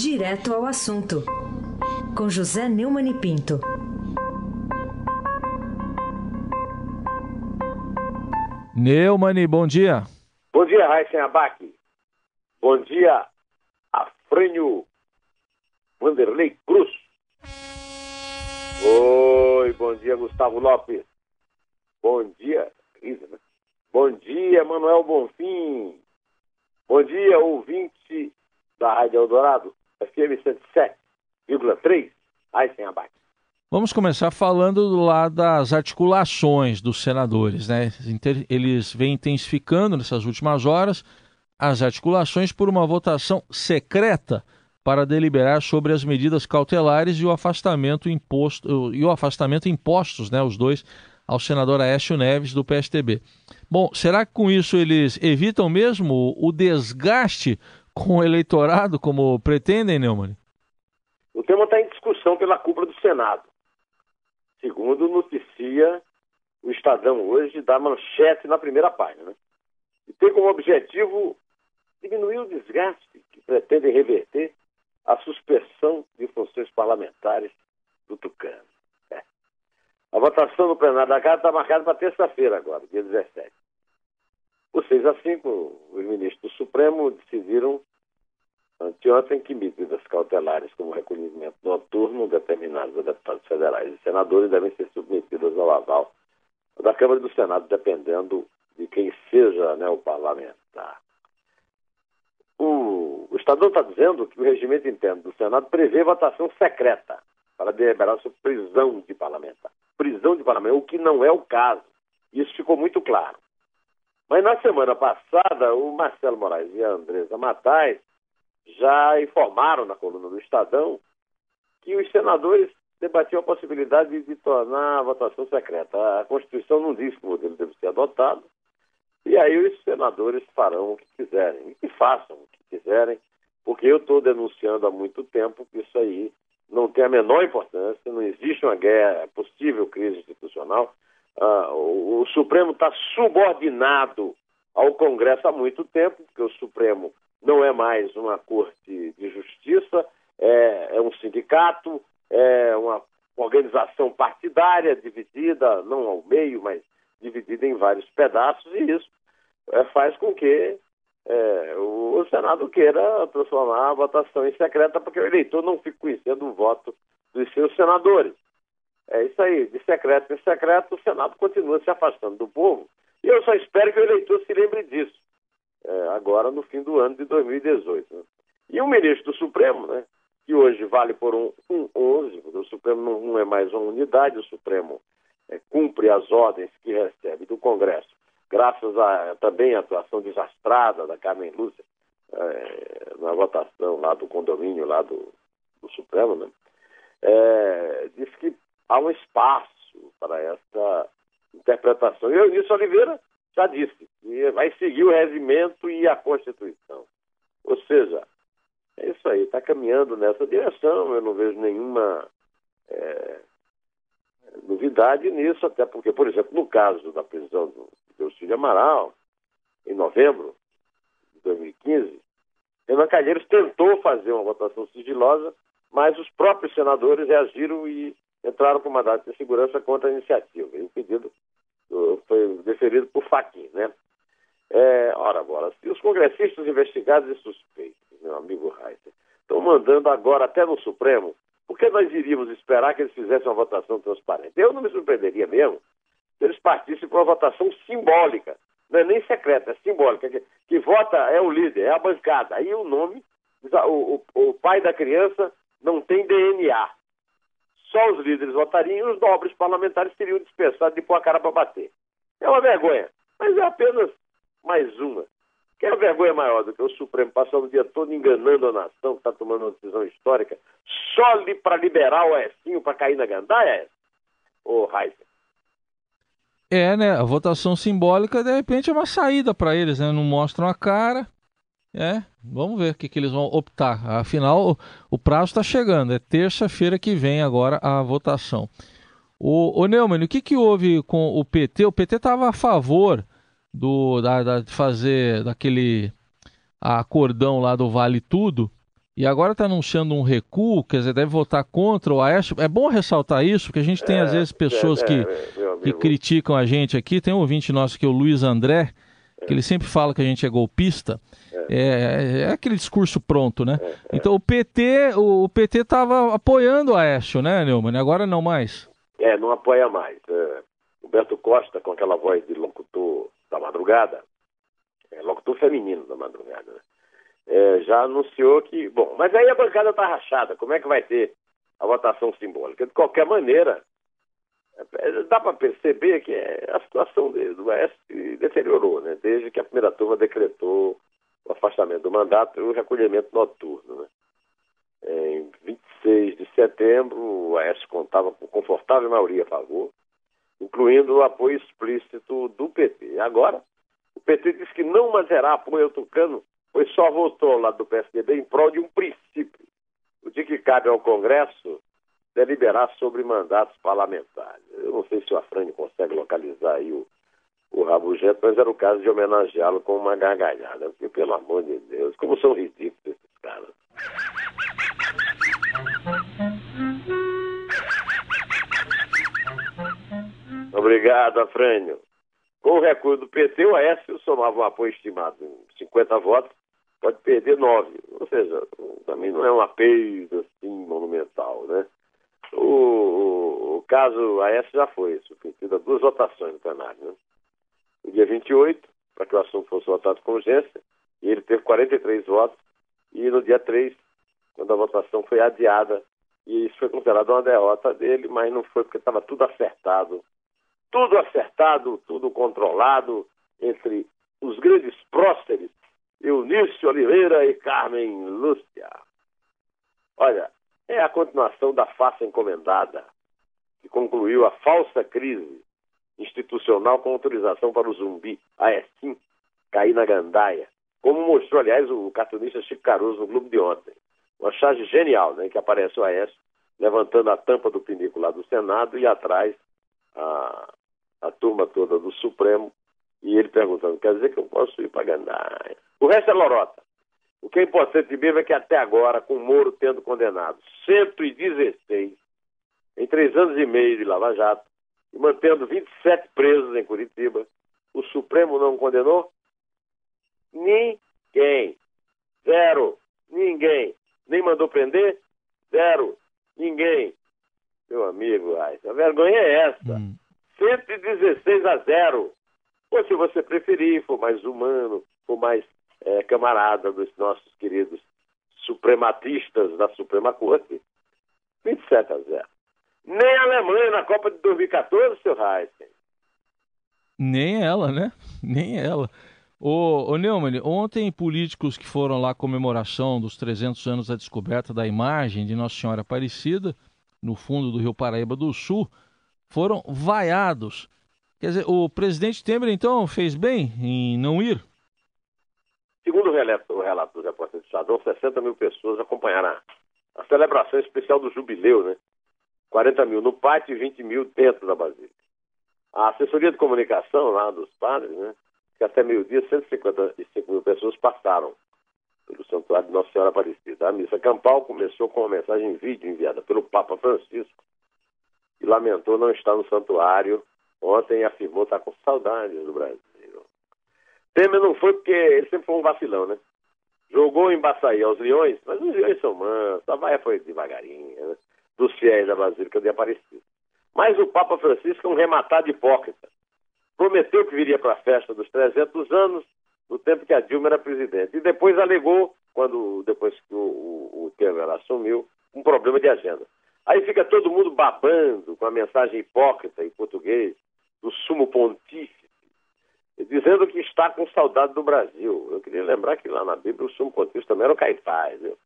Direto ao assunto, com José Neumann e Pinto. Neumann, bom dia. Bom dia, Raíssen Abac. Bom dia, Afrânio Vanderlei Cruz. Oi, bom dia, Gustavo Lopes. Bom dia, Isa, né? Bom dia, Manuel Bonfim. Bom dia, ouvinte da Rádio Eldorado, FM 107,3, Aysen Abac. Vamos começar falando lá das articulações dos senadores, né? Eles vêm intensificando nessas últimas horas as articulações por uma votação secreta para deliberar sobre as medidas cautelares e o afastamento imposto e o afastamento impostos, né, os dois ao senador Aécio Neves do PSTB. Bom, será que com isso eles evitam mesmo o desgaste com o eleitorado, como pretendem, Neumann? O tema está em discussão pela cúpula do Senado. Segundo noticia o Estadão hoje, da manchete na primeira página. Né? E tem como objetivo diminuir o desgaste que pretende reverter a suspensão de funções parlamentares do Tucano. É. A votação no plenário da Casa está marcada para terça-feira agora, dia 17. Por 6 a 5, os ministros do Supremo decidiram anteontem que medidas cautelares como recolhimento noturno determinadas a deputados federais e senadores devem ser submetidas ao aval da Câmara e do Senado, dependendo de quem seja né, o parlamentar. O, o Estadão está dizendo que o regimento interno do Senado prevê votação secreta para deliberar sobre prisão de parlamentar. Prisão de parlamentar, o que não é o caso. Isso ficou muito claro. Mas na semana passada, o Marcelo Moraes e a Andresa Matais já informaram na coluna do Estadão que os senadores debatiam a possibilidade de tornar a votação secreta. A Constituição não diz que o modelo deve ser adotado, e aí os senadores farão o que quiserem, e façam o que quiserem, porque eu estou denunciando há muito tempo que isso aí não tem a menor importância, não existe uma guerra, é possível crise institucional. Ah, o, o Supremo está subordinado ao Congresso há muito tempo, porque o Supremo não é mais uma corte de justiça, é, é um sindicato, é uma organização partidária dividida, não ao meio, mas dividida em vários pedaços, e isso é, faz com que é, o, Senado queira transformar a votação em secreta, porque o eleitor não fique conhecendo o voto dos seus senadores. É isso aí, de secreto em secreto, o Senado continua se afastando do povo. E eu só espero que o eleitor se lembre disso, é, agora no fim do ano de 2018. Né? E o ministro do Supremo, né, que hoje vale por um, um 11, porque o Supremo não, não é mais uma unidade, o Supremo é, cumpre as ordens que recebe do Congresso, graças a também a atuação desastrada da Carmen Lúcia é, na votação lá do condomínio lá do, do Supremo, né? É, diz que há um espaço para essa interpretação. E o Eunício Oliveira já disse que vai seguir o regimento e a Constituição. Ou seja, é isso aí, está caminhando nessa direção, eu não vejo nenhuma é, novidade nisso, até porque, por exemplo, no caso da prisão do Delcídio Amaral, em novembro de 2015, Renan Calheiros tentou fazer uma votação sigilosa, mas os próprios senadores reagiram e entraram com mandato de segurança contra a iniciativa. E o pedido uh, foi deferido por Faquin, né? É, ora, agora, se os congressistas investigados e suspeitos, meu amigo Reiter, estão mandando agora até no Supremo por que nós iríamos esperar que eles fizessem uma votação transparente? Eu não me surpreenderia mesmo se eles partissem para uma votação simbólica, não é nem secreta, é simbólica, que, que vota é o líder, é a bancada. Aí o nome, o, o, o pai da criança não tem DNA. Só os líderes votariam e os nobres parlamentares teriam dispensado de pôr a cara para bater. É uma vergonha, mas é apenas mais uma. Quer vergonha maior do que o Supremo passando o dia todo enganando a nação que está tomando uma decisão histórica só li, para liberar o Ecinho para cair na gandaia? Ô, Heisen. É, né? A votação simbólica, de repente, é uma saída para eles, né? Não mostram a cara. É, vamos ver o que, que eles vão optar. Afinal, o, o prazo está chegando. É terça-feira que vem agora a votação. O, o Neumann, o que, que houve com o PT? O PT estava a favor do da, da, de fazer daquele acordão lá do Vale Tudo e agora está anunciando um recuo, quer dizer, deve votar contra o Aécio. É bom ressaltar isso, porque a gente tem, é, às vezes, pessoas é, que, é, que criticam a gente aqui. Tem um ouvinte nosso que é o Luiz André, que ele sempre fala que a gente é golpista. É, é aquele discurso pronto, né? Então o PT, o, o PT estava apoiando o Aécio, né, Neumann? Agora não mais. É, não apoia mais. É, Roberto Costa, com aquela voz de locutor da madrugada, é, locutor feminino da madrugada, né? é, já anunciou que. Bom, mas aí a bancada está rachada. Como é que vai ter a votação simbólica? De qualquer maneira, é, dá para perceber que a situação do Oeste deteriorou, né? desde que a primeira turma decretou o afastamento do mandato e o recolhimento noturno. Né? É, em 26 de setembro, o Oeste contava com confortável maioria a favor, incluindo o apoio explícito do PT. Agora, o PT diz que não mais terá apoio ao Tucano pois só votou lado do PSDB em prol de um princípio, o de que cabe ao Congresso deliberar sobre mandatos parlamentares. Eu não sei se o Afrânio consegue localizar aí o, o Rabugento, mas era o caso de homenageá-lo com uma gargalhada, porque, pelo amor de Deus, como são ridículos esses caras. Obrigado, Afrânio. Com o recuo do PT, o Aécio somava um apoio estimado em 50 votos pode perder nove. Ou seja, também não é uma perda assim monumental, né? O, o, caso AS já foi submetido a duas votações no plenário, né? No dia 28, para que o assunto fosse votado com urgência, e ele teve 43 votos, e no dia 3, quando a votação foi adiada, e isso foi considerado uma derrota dele, mas não foi porque estava tudo acertado. Tudo acertado, tudo controlado entre os grandes próceres Eunício Oliveira e Carmen Lúcia. Olha, é a continuação da farsa encomendada, que concluiu a falsa crise institucional com autorização para o zumbi, a ESIM, cair na gandaia, como mostrou, aliás, o cartunista Chico Caruso no Globo de ontem. Uma charge genial, né, que aparece o Aécio levantando a tampa do pinico lá do Senado e atrás a, a turma toda do Supremo e ele perguntando, quer dizer que eu posso ir para Gandaia? O resto é lorota. O que é importante mesmo é que até agora, com o Moro tendo condenado 116 em três anos e meio de Lava Jato e mantendo 27 presos em Curitiba, o Supremo não condenou ninguém. Zero. Ninguém. Nem mandou prender? Zero. Ninguém. Meu amigo, ai, a vergonha é essa. Hum. 116 a zero. Ou se você preferir, for mais humano, for mais é, camarada dos nossos queridos suprematistas da Suprema Corte, 27 a 0. Nem a Alemanha na Copa de 2014, seu Heisen. Nem ela, né? Nem ela. Ô, ô Neumann, ontem políticos que foram lá à comemoração dos 300 anos da descoberta da imagem de Nossa Senhora Aparecida, no fundo do Rio Paraíba do Sul, foram vaiados. Quer dizer, o presidente Temer, então, fez bem em não ir? O relato, o relato do repórter do Estadão, 60 mil pessoas acompanharam a, a celebração especial do jubileu, né? 40 mil no pátio e 20 mil dentro da Basílica. A assessoria de comunicação lá dos padres, né? Que até meio-dia 155 mil pessoas passaram pelo Santuário de Nossa Senhora Aparecida. A missa campal começou com uma mensagem em vídeo enviada pelo Papa Francisco, que lamentou não estar no santuário. Ontem afirmou estar com saudades do Brasil. Temer não foi porque ele sempre foi um vacilão, né? Jogou em Baçaí aos Leões, mas os Leões são mansos, a Baia foi devagarinho, né? Dos fiéis da Basílica de Aparecido. Mas o Papa Francisco é um rematado hipócrita. Prometeu que viria para a festa dos 300 anos, no tempo que a Dilma era presidente. E depois alegou, quando depois que o, o, o Temer assumiu, um problema de agenda. Aí fica todo mundo babando com a mensagem hipócrita em português do sumo pontífice dizendo que está com saudade do Brasil. Eu queria lembrar que lá na Bíblia o sumo pontífice também era o Caifás. Viu?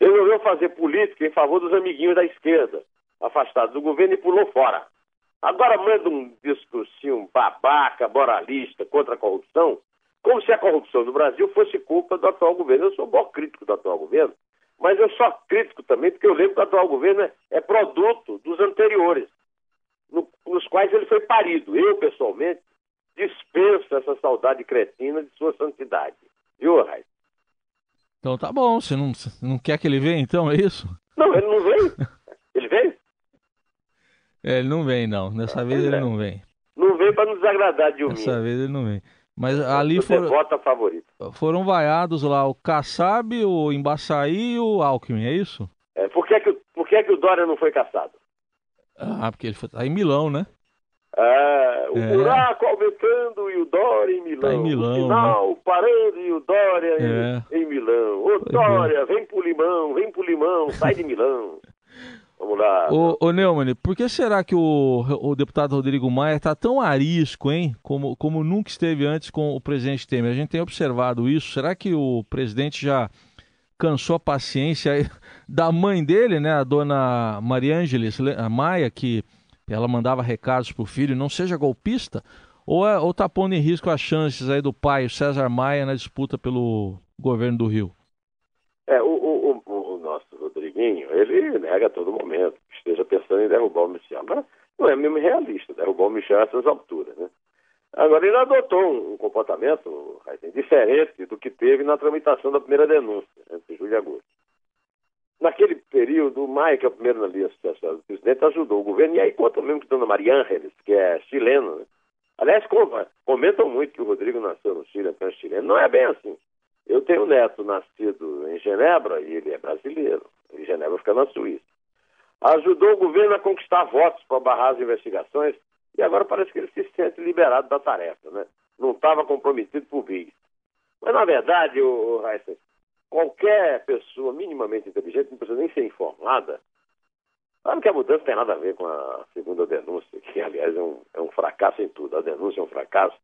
Resolveu fazer política em favor dos amiguinhos da esquerda, afastados do governo e pulou fora. Agora manda um discursinho babaca, moralista, contra a corrupção, como se a corrupção no Brasil fosse culpa do atual governo. Eu sou bom crítico do atual governo, mas eu sou crítico também porque eu lembro que o atual governo é, é produto dos anteriores, no, nos quais ele foi parido. Eu, pessoalmente, dispensa essa saudade cretina de sua santidade. Viu, Raiz? Então tá bom, você não, não quer que ele venha então, é isso? Não, ele não vem. Ele vem? É, ele não vem não, dessa ah, vez ele é. não vem. Não vem para nos desagradar de um Dessa vez ele não vem. Mas ali Você foram, vota favorito. foram vaiados lá o Kassab, o Embaçaí e o Alckmin, é isso? É, por que, que, por que, que o Dória não foi caçado? Ah, porque ele foi, tá em Milão, né? É, o é. buraco aumentando e o Dória em Milão. Tá em Milão. O sinal né? parando e o Dória é. em, em, Milão. Ô é. Dória, é. vem pro limão, vem pro limão, sai de Milão. Vamos lá. Ô, ô Neumann, por que será que o, o deputado Rodrigo Maia está tão arisco, hein? Como, como nunca esteve antes com o presidente Temer. A gente tem observado isso. Será que o presidente já cansou a paciência da mãe dele, né? A dona Maria Ângeles Maia, que ela mandava recados pro filho, não seja golpista? Ou, é, ou tá pondo em risco as chances aí do pai, o César Maia, na disputa pelo governo do Rio? É, o, o, o, o nosso Rodriguinho, ele nega a todo momento que esteja pensando em derrubar o Michel. Mas não é mesmo realista derrubar o Michel a essas alturas, né? Agora, ele adotou um, comportamento diferente do que teve na tramitação da primeira denúncia, entre julho e agosto. Naquele período, o Maia, que é o primeiro na sucessória do presidente, ajudou o governo, e aí conta mesmo que Dona Maria Ángeles, que é chilena, né? aliás, comentam muito que o Rodrigo nasceu no Chile, então é chileno. Não é bem assim. Eu tenho um neto nascido em Genebra e ele é brasileiro. Em Genebra fica na Suíça. Ajudou o governo a conquistar votos para barrar as investigações e agora parece que ele se sente liberado da tarefa, né? Não estava comprometido por bis. Mas, na verdade, o, Heisen, qualquer pessoa minimamente inteligente, não precisa nem ser informada, sabe que a mudança tem nada a ver com a segunda denúncia, que, aliás, é um, é um fracasso em tudo. A denúncia é um fracasso,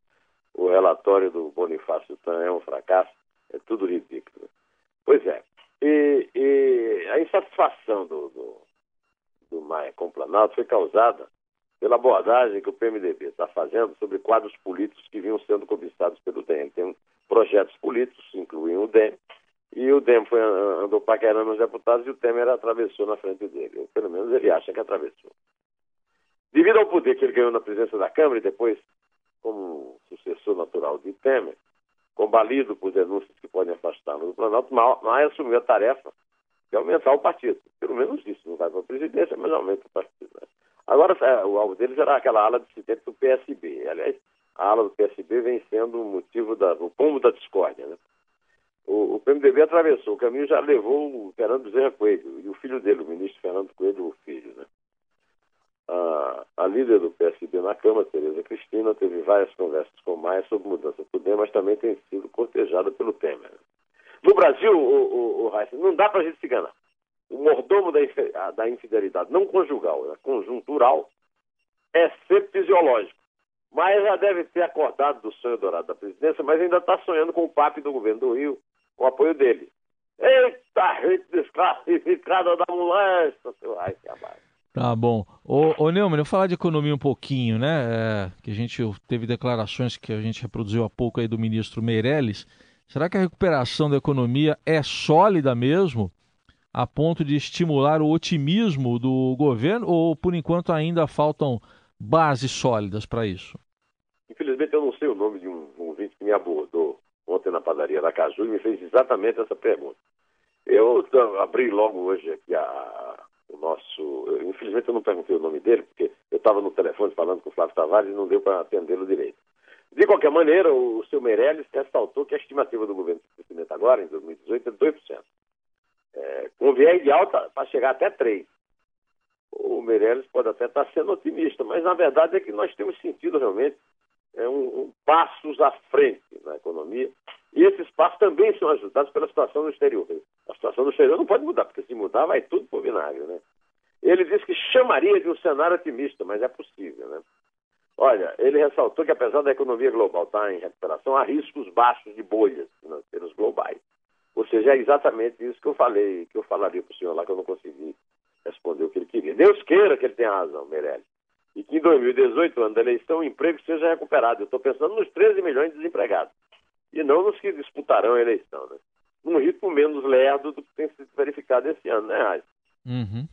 o relatório do Bonifácio Tan é um fracasso. É tudo ridículo. Pois é. E, e a insatisfação do, do, do Maia com o Planalto foi causada pela abordagem que o PMDB está fazendo sobre quadros políticos que vinham sendo cobiçados pelo DEM. Tem projetos políticos, incluem o DEM, e o DEM foi, andou paquerando os deputados e o Temer atravessou na frente dele. Ou pelo menos ele acha que atravessou. Devido ao poder que ele ganhou na presença da Câmara e depois como sucessor natural de Temer, combalido por denúncias que podem afastá-lo do Planalto, Maia assumiu a tarefa de aumentar o partido. Pelo menos isso, não vai para a presidência, mas aumenta o partido. Né? Agora, é, o alvo deles era aquela ala dissidente do PSB. Aliás, a ala do PSB vem sendo o motivo da, o pombo da discórdia. Né? O, o PMDB atravessou o caminho já levou o Fernando Bezerra Coelho e o filho dele, o ministro Fernando Coelho, o filho. Né? A, a líder do PSB na Câmara, Tereza Cristina, teve várias conversas com Maia sobre mudança do DEM, mas também tem sido cortejada pelo Temer. No Brasil, o, o, o não dá para a gente se enganar. O mordomo da, da infidelidade não conjugal, é conjuntural, é sempre fisiológico. Mas já deve ter acordado do sonho dourado da presidência, mas ainda está sonhando com o PAP do governo do Rio, o apoio dele. Eita, gente desclassificada da molesta, seu Raio Tá bom. Ô, ô Neumann, eu vou falar de economia um pouquinho, né? É, que a gente teve declarações que a gente reproduziu há pouco aí do ministro Meirelles. Será que a recuperação da economia é sólida mesmo, a ponto de estimular o otimismo do governo, ou por enquanto ainda faltam bases sólidas para isso? Infelizmente eu não sei o nome de um ouvinte que me abordou ontem na padaria da Caju e me fez exatamente essa pergunta. Eu abri logo hoje aqui a, o nosso. Infelizmente eu não perguntei o nome dele, porque eu estava no telefone falando com o Flávio Tavares e não deu para atendê-lo direito. De qualquer maneira, o seu Meirelles ressaltou que a estimativa do governo de crescimento agora, em 2018, é 2%. É, com viés de alta para chegar até 3%. O Meirelles pode até estar sendo otimista, mas na verdade é que nós temos sentido realmente é, um, um passos à frente na economia. E esses passos também são ajudados pela situação do exterior. A situação do exterior não pode mudar, porque se mudar vai tudo o vinagre, né? Ele disse que chamaria de um cenário otimista, mas é possível, né? Olha, ele ressaltou que apesar da economia global estar em recuperação, há riscos baixos de bolhas financeiras globais. Ou seja, é exatamente isso que eu falei, que eu falaria para o senhor lá, que eu não consegui responder o que ele queria. Deus queira que ele tenha razão, Meirelles. Que em 2018, ano da eleição, o emprego seja recuperado. Eu estou pensando nos 13 milhões de desempregados. E não nos que disputarão a eleição, né? Num ritmo menos lerdo do que tem sido verificado esse ano, né, Raiz? Uhum.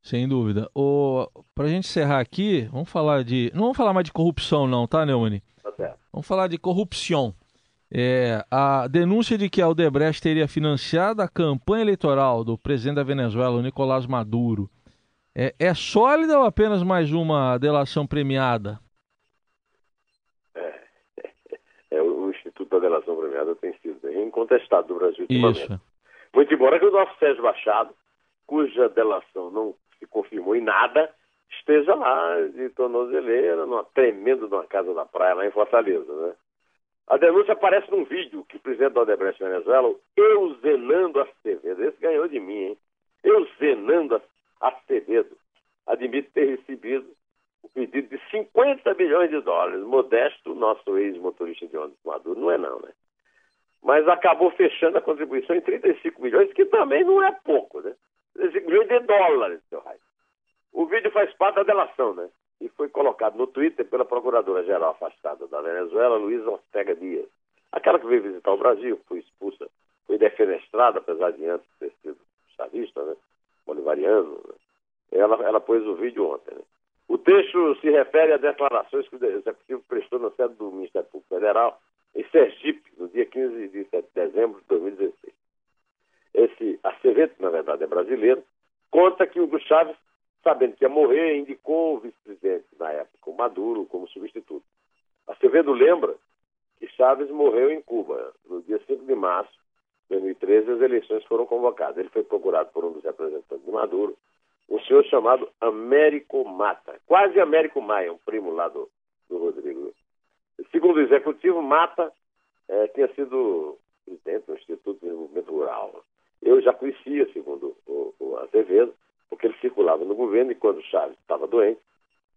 Sem dúvida. O... Para a gente encerrar aqui, vamos falar de. Não vamos falar mais de corrupção, não, tá, Neone? Tá certo. Vamos falar de corrupção. É, a denúncia de que a Odebrecht teria financiado a campanha eleitoral do presidente da Venezuela, Nicolás Maduro, é, é sólida ou apenas mais uma delação premiada? É, é, o Instituto da Delação Premiada tem sido incontestado no Brasil ultimamente. Isso. Muito embora que o nosso Sérgio Machado, cuja delação não se confirmou em nada, esteja lá de tornozeleira, numa tremenda numa casa da praia lá em Fortaleza, né? A denúncia aparece num vídeo que o presidente da Odebrecht Venezuela, Euzenando Acevedo, esse ganhou de mim, hein? Euzenando Acevedo, admite ter recebido o pedido de 50 milhões de dólares. Modesto, nosso ex-motorista de ônibus Maduro, não é não, né? Mas acabou fechando a contribuição em 35 milhões, que também não é pouco, né? 35 milhões de dólares, seu Raio. O vídeo faz parte da delação, né? e foi colocado no Twitter pela Procuradora-Geral afastada da Venezuela, Luísa Ortega Dias. Aquela que veio visitar o Brasil, foi expulsa, foi defenestrada, apesar de antes ter sido chavista, né? Bolivariano. Né? Ela, ela pôs o vídeo ontem. Né? O texto se refere a declarações que o Executivo prestou na sede do Ministério Público Federal, em Sergipe, no dia 15 de dezembro de 2016. Esse Acevedo, na verdade, é brasileiro, conta que Hugo Chávez sabendo que ia morrer, indicou o vice-presidente na época, o Maduro, como substituto. Acevedo lembra que Chávez morreu em Cuba no dia 5 de março 2013 as eleições foram convocadas. Ele foi procurado por um dos representantes de Maduro, um senhor chamado Américo Mata, quase Américo Maia, um primo lá do, do Rodrigo. Segundo o executivo, Mata é, tinha sido presidente do Instituto de Desenvolvimento Rural. Eu já conhecia, segundo o, o Azevedo, porque ele circulava no governo e quando Chaves estava doente,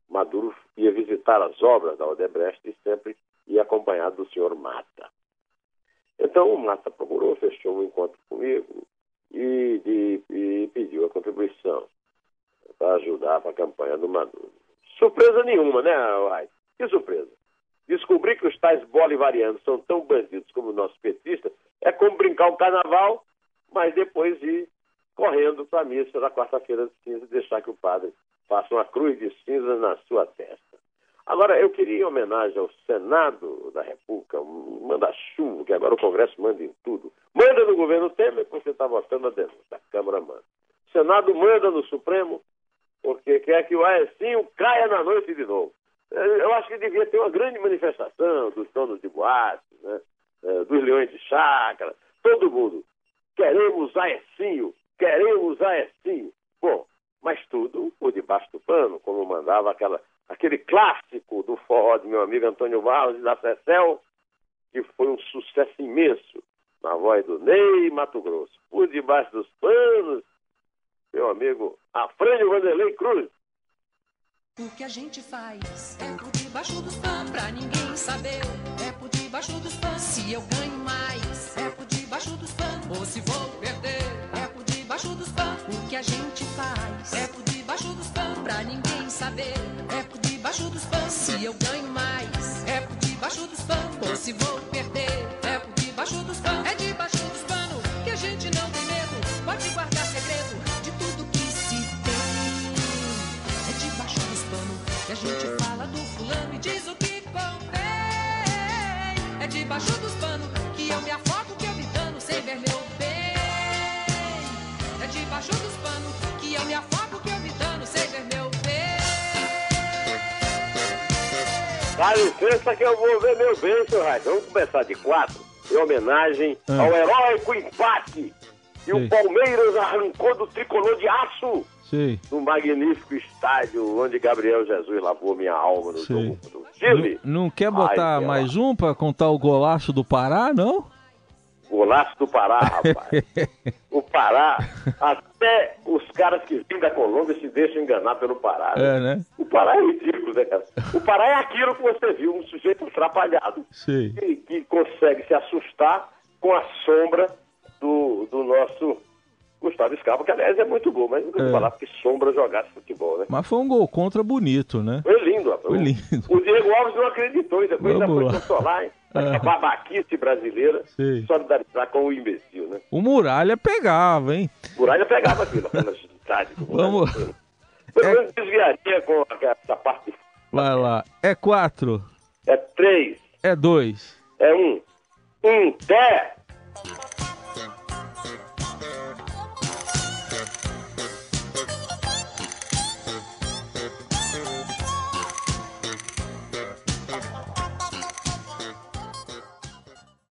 Maduro ia visitar as obras da Odebrecht e sempre ia acompanhado do senhor Mata. Então o Mata procurou, fechou um encontro comigo e, e, e pediu a contribuição para ajudar para a campanha do Maduro. Surpresa nenhuma, né, Uai? Que surpresa. Descobrir que os tais bolivarianos são tão bandidos como o nosso petista é como brincar o carnaval, mas depois ir correndo para a missa da quarta-feira de cinza e deixar que o padre faça uma cruz de cinza na sua testa. Agora, eu queria, em homenagem ao Senado da República, manda chuva, que agora o Congresso manda em tudo. Manda no governo Temer, porque está votando a denúncia. A Câmara manda. O Senado manda no Supremo, porque quer que o Aecinho caia na noite de novo. Eu acho que devia ter uma grande manifestação dos donos de boates, né? É, dos leões de chácara, todo mundo. Queremos Aecinho queremos a assim. Bom, mas tudo por debaixo do pano, como mandava aquela, aquele clássico do forró de meu amigo Antônio Barros da Cecel, que foi um sucesso imenso na voz do Ney Mato Grosso. Por debaixo dos panos, meu amigo Afrânio Vanderlei Cruz. O que a gente faz é por debaixo dos panos, pra ninguém saber. É por debaixo dos panos, se eu ganho mais. É por debaixo dos panos, ou se vou perder debaixo dos panos. O que a gente faz é por debaixo dos panos, pra ninguém saber. Debaixo dos panos. Se eu ganho mais, é por debaixo dos. Ou se vou perder, Dá licença que eu vou ver meu bem, seu Raio. Vamos começar de quatro, em homenagem ah. ao heróico empate que o Palmeiras arrancou do tricolor de aço Sim. no magnífico estádio onde Gabriel Jesus lavou minha alma no Sim. jogo do Chile. Não, não quer botar Ai, mais um para contar o golaço do Pará, não? Golaço do Pará, rapaz. o Pará, até os caras que vêm da Colômbia se deixam enganar pelo Pará. Né? É, né? O Pará é ridículo, né, cara? O Pará é aquilo que você viu, um sujeito atrapalhado. Que, que consegue se assustar com a sombra do, do nosso Gustavo Scarpa, que aliás é muito bom, mas nunca é. falar porque sombra jogasse futebol, né? Mas foi um gol contra bonito, né? Foi lindo, rapaz. Foi lindo. O Diego Alves não acreditou e depois ainda foi consolar, hein? A babaquice brasileira Sim. solidarizar com o imbecil, né? O Muralha pegava, hein? Muralha pegava aquilo, aquela cidade. Vamos. Pelo é... menos desviaria com essa parte. Vai lá. É quatro. É três. É dois. É um. Em pé!